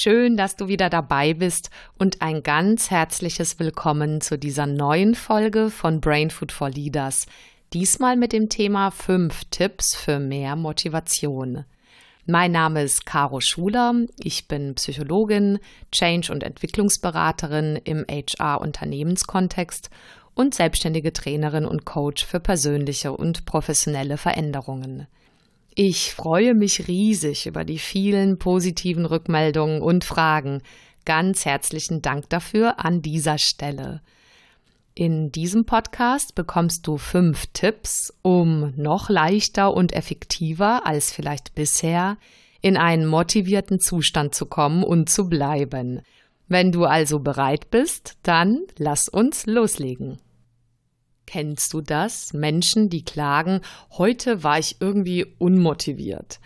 Schön, dass du wieder dabei bist und ein ganz herzliches Willkommen zu dieser neuen Folge von Brain Food for Leaders. Diesmal mit dem Thema 5 Tipps für mehr Motivation. Mein Name ist Caro Schuler. Ich bin Psychologin, Change- und Entwicklungsberaterin im HR-Unternehmenskontext und selbstständige Trainerin und Coach für persönliche und professionelle Veränderungen. Ich freue mich riesig über die vielen positiven Rückmeldungen und Fragen. Ganz herzlichen Dank dafür an dieser Stelle. In diesem Podcast bekommst du fünf Tipps, um noch leichter und effektiver als vielleicht bisher in einen motivierten Zustand zu kommen und zu bleiben. Wenn du also bereit bist, dann lass uns loslegen. Kennst du das? Menschen, die klagen, heute war ich irgendwie unmotiviert.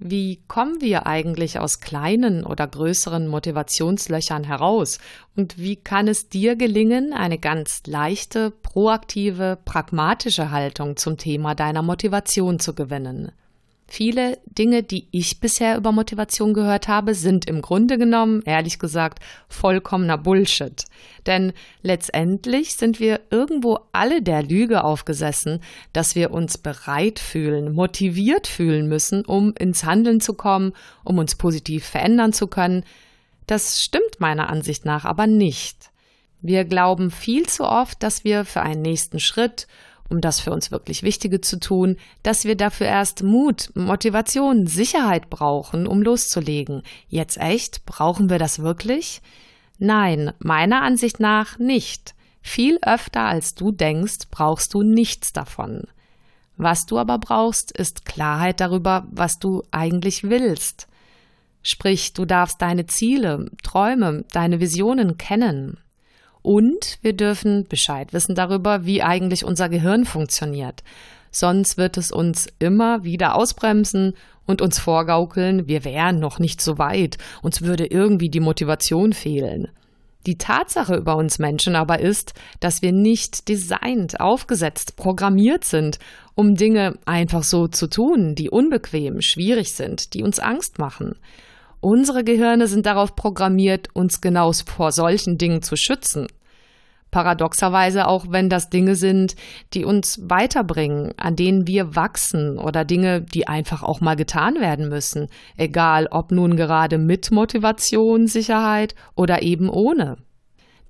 Wie kommen wir eigentlich aus kleinen oder größeren Motivationslöchern heraus? Und wie kann es dir gelingen, eine ganz leichte, proaktive, pragmatische Haltung zum Thema deiner Motivation zu gewinnen? Viele Dinge, die ich bisher über Motivation gehört habe, sind im Grunde genommen, ehrlich gesagt, vollkommener Bullshit. Denn letztendlich sind wir irgendwo alle der Lüge aufgesessen, dass wir uns bereit fühlen, motiviert fühlen müssen, um ins Handeln zu kommen, um uns positiv verändern zu können. Das stimmt meiner Ansicht nach aber nicht. Wir glauben viel zu oft, dass wir für einen nächsten Schritt um das für uns wirklich Wichtige zu tun, dass wir dafür erst Mut, Motivation, Sicherheit brauchen, um loszulegen. Jetzt echt? Brauchen wir das wirklich? Nein, meiner Ansicht nach nicht. Viel öfter als du denkst, brauchst du nichts davon. Was du aber brauchst, ist Klarheit darüber, was du eigentlich willst. Sprich, du darfst deine Ziele, Träume, deine Visionen kennen. Und wir dürfen Bescheid wissen darüber, wie eigentlich unser Gehirn funktioniert. Sonst wird es uns immer wieder ausbremsen und uns vorgaukeln, wir wären noch nicht so weit, uns würde irgendwie die Motivation fehlen. Die Tatsache über uns Menschen aber ist, dass wir nicht designt, aufgesetzt, programmiert sind, um Dinge einfach so zu tun, die unbequem, schwierig sind, die uns Angst machen. Unsere Gehirne sind darauf programmiert, uns genau vor solchen Dingen zu schützen. Paradoxerweise auch, wenn das Dinge sind, die uns weiterbringen, an denen wir wachsen oder Dinge, die einfach auch mal getan werden müssen, egal ob nun gerade mit Motivation, Sicherheit oder eben ohne.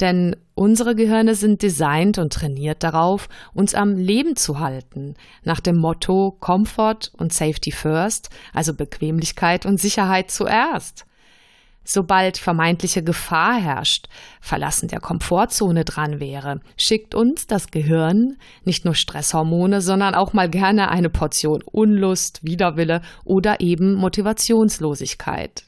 Denn unsere Gehirne sind designt und trainiert darauf, uns am Leben zu halten, nach dem Motto Comfort und Safety First, also Bequemlichkeit und Sicherheit zuerst. Sobald vermeintliche Gefahr herrscht, Verlassen der Komfortzone dran wäre, schickt uns das Gehirn nicht nur Stresshormone, sondern auch mal gerne eine Portion Unlust, Widerwille oder eben Motivationslosigkeit.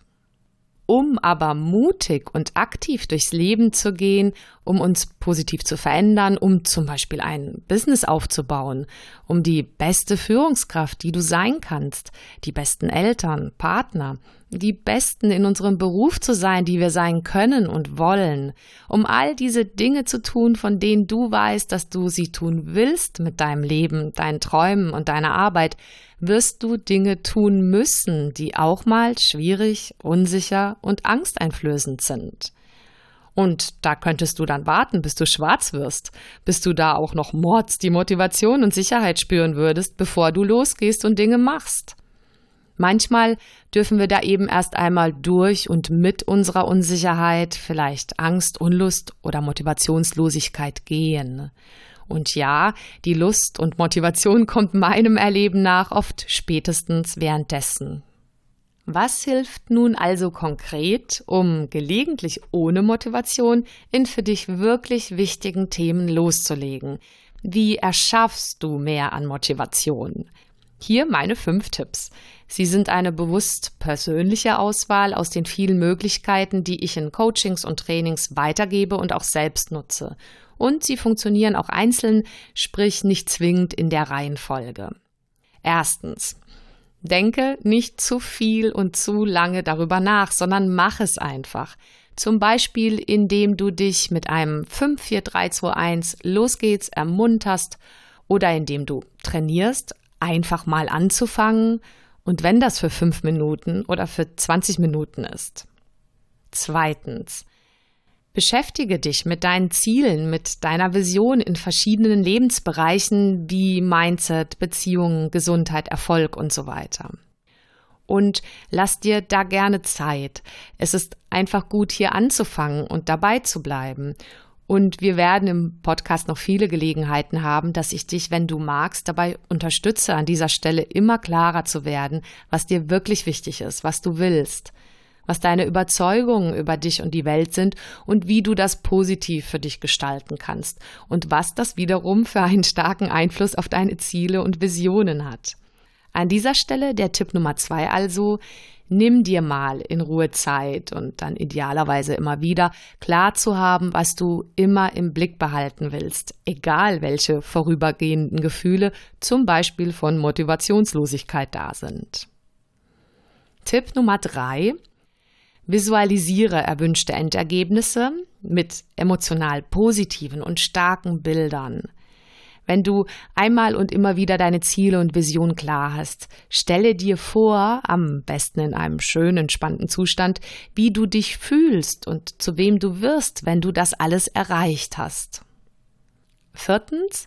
Um aber mutig und aktiv durchs Leben zu gehen, um uns positiv zu verändern, um zum Beispiel ein Business aufzubauen, um die beste Führungskraft, die du sein kannst, die besten Eltern, Partner, die Besten in unserem Beruf zu sein, die wir sein können und wollen, um all diese Dinge zu tun, von denen du weißt, dass du sie tun willst mit deinem Leben, deinen Träumen und deiner Arbeit, wirst du Dinge tun müssen, die auch mal schwierig, unsicher und angsteinflößend sind. Und da könntest du dann warten, bis du schwarz wirst, bis du da auch noch mords die Motivation und Sicherheit spüren würdest, bevor du losgehst und Dinge machst. Manchmal dürfen wir da eben erst einmal durch und mit unserer Unsicherheit, vielleicht Angst, Unlust oder Motivationslosigkeit gehen. Und ja, die Lust und Motivation kommt meinem Erleben nach oft spätestens währenddessen. Was hilft nun also konkret, um gelegentlich ohne Motivation in für dich wirklich wichtigen Themen loszulegen? Wie erschaffst du mehr an Motivation? Hier meine fünf Tipps. Sie sind eine bewusst persönliche Auswahl aus den vielen Möglichkeiten, die ich in Coachings und Trainings weitergebe und auch selbst nutze und sie funktionieren auch einzeln, sprich nicht zwingend in der Reihenfolge. Erstens. Denke nicht zu viel und zu lange darüber nach, sondern mach es einfach. Zum Beispiel, indem du dich mit einem 5, 4, 3, 2, 1 los geht's ermunterst oder indem du trainierst, einfach mal anzufangen und wenn das für fünf Minuten oder für 20 Minuten ist. Zweitens. Beschäftige dich mit deinen Zielen, mit deiner Vision in verschiedenen Lebensbereichen wie Mindset, Beziehungen, Gesundheit, Erfolg und so weiter. Und lass dir da gerne Zeit. Es ist einfach gut, hier anzufangen und dabei zu bleiben und wir werden im Podcast noch viele Gelegenheiten haben, dass ich dich, wenn du magst, dabei unterstütze, an dieser Stelle immer klarer zu werden, was dir wirklich wichtig ist, was du willst, was deine Überzeugungen über dich und die Welt sind und wie du das positiv für dich gestalten kannst und was das wiederum für einen starken Einfluss auf deine Ziele und Visionen hat. An dieser Stelle der Tipp Nummer zwei also, nimm dir mal in Ruhe Zeit und dann idealerweise immer wieder klar zu haben, was du immer im Blick behalten willst, egal welche vorübergehenden Gefühle, zum Beispiel von Motivationslosigkeit da sind. Tipp Nummer drei. Visualisiere erwünschte Endergebnisse mit emotional positiven und starken Bildern. Wenn du einmal und immer wieder deine Ziele und Visionen klar hast, stelle dir vor, am besten in einem schönen, entspannten Zustand, wie du dich fühlst und zu wem du wirst, wenn du das alles erreicht hast. Viertens,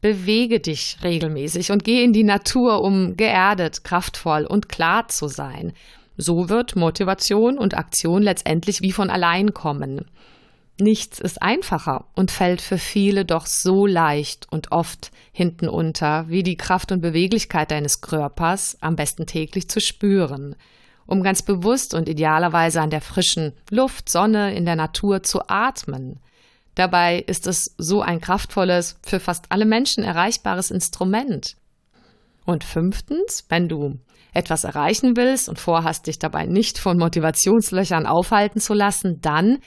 bewege dich regelmäßig und geh in die Natur, um geerdet, kraftvoll und klar zu sein. So wird Motivation und Aktion letztendlich wie von allein kommen. Nichts ist einfacher und fällt für viele doch so leicht und oft hinten unter, wie die Kraft und Beweglichkeit deines Körpers am besten täglich zu spüren, um ganz bewusst und idealerweise an der frischen Luft, Sonne in der Natur zu atmen. Dabei ist es so ein kraftvolles, für fast alle Menschen erreichbares Instrument. Und fünftens, wenn du etwas erreichen willst und vorhast, dich dabei nicht von Motivationslöchern aufhalten zu lassen, dann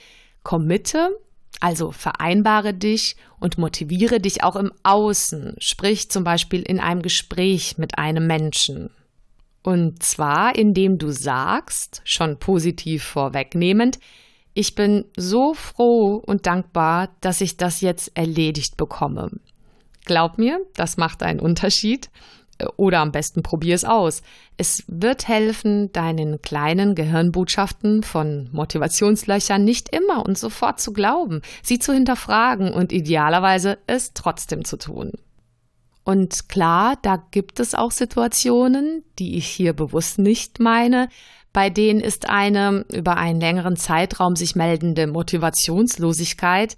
committe, also vereinbare dich und motiviere dich auch im Außen, sprich zum Beispiel in einem Gespräch mit einem Menschen. Und zwar, indem du sagst, schon positiv vorwegnehmend, ich bin so froh und dankbar, dass ich das jetzt erledigt bekomme. Glaub mir, das macht einen Unterschied. Oder am besten probier es aus. Es wird helfen, deinen kleinen Gehirnbotschaften von Motivationslöchern nicht immer und sofort zu glauben, sie zu hinterfragen und idealerweise es trotzdem zu tun. Und klar, da gibt es auch Situationen, die ich hier bewusst nicht meine, bei denen ist eine über einen längeren Zeitraum sich meldende Motivationslosigkeit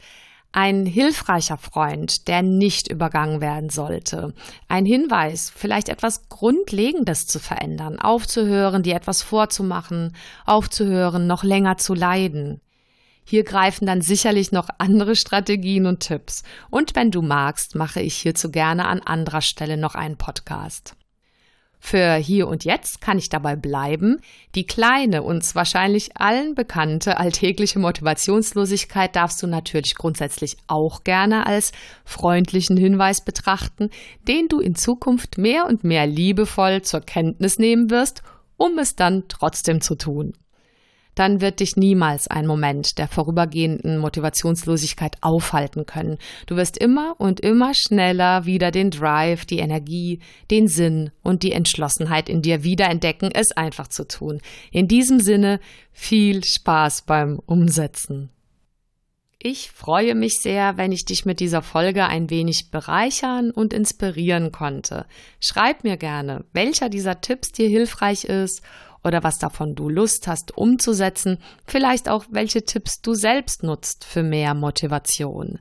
ein hilfreicher Freund, der nicht übergangen werden sollte. Ein Hinweis, vielleicht etwas Grundlegendes zu verändern, aufzuhören, dir etwas vorzumachen, aufzuhören, noch länger zu leiden. Hier greifen dann sicherlich noch andere Strategien und Tipps. Und wenn du magst, mache ich hierzu gerne an anderer Stelle noch einen Podcast. Für hier und jetzt kann ich dabei bleiben. Die kleine, uns wahrscheinlich allen bekannte alltägliche Motivationslosigkeit darfst du natürlich grundsätzlich auch gerne als freundlichen Hinweis betrachten, den du in Zukunft mehr und mehr liebevoll zur Kenntnis nehmen wirst, um es dann trotzdem zu tun dann wird dich niemals ein Moment der vorübergehenden Motivationslosigkeit aufhalten können. Du wirst immer und immer schneller wieder den Drive, die Energie, den Sinn und die Entschlossenheit in dir wiederentdecken, es einfach zu tun. In diesem Sinne viel Spaß beim Umsetzen. Ich freue mich sehr, wenn ich dich mit dieser Folge ein wenig bereichern und inspirieren konnte. Schreib mir gerne, welcher dieser Tipps dir hilfreich ist oder was davon du Lust hast umzusetzen, vielleicht auch welche Tipps du selbst nutzt für mehr Motivation.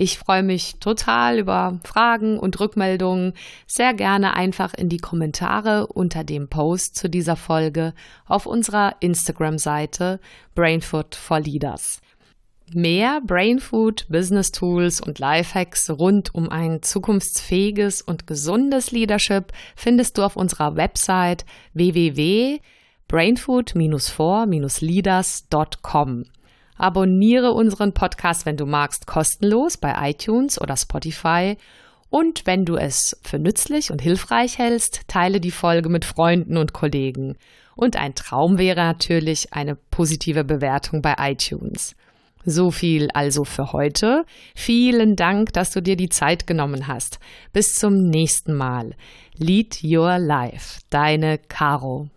Ich freue mich total über Fragen und Rückmeldungen. Sehr gerne einfach in die Kommentare unter dem Post zu dieser Folge auf unserer Instagram-Seite Brainfood for Leaders. Mehr Brainfood, Business Tools und Lifehacks rund um ein zukunftsfähiges und gesundes Leadership findest du auf unserer Website www.brainfood-for-leaders.com. Abonniere unseren Podcast, wenn du magst, kostenlos bei iTunes oder Spotify. Und wenn du es für nützlich und hilfreich hältst, teile die Folge mit Freunden und Kollegen. Und ein Traum wäre natürlich eine positive Bewertung bei iTunes. So viel also für heute. Vielen Dank, dass du dir die Zeit genommen hast. Bis zum nächsten Mal. Lead Your Life. Deine Caro.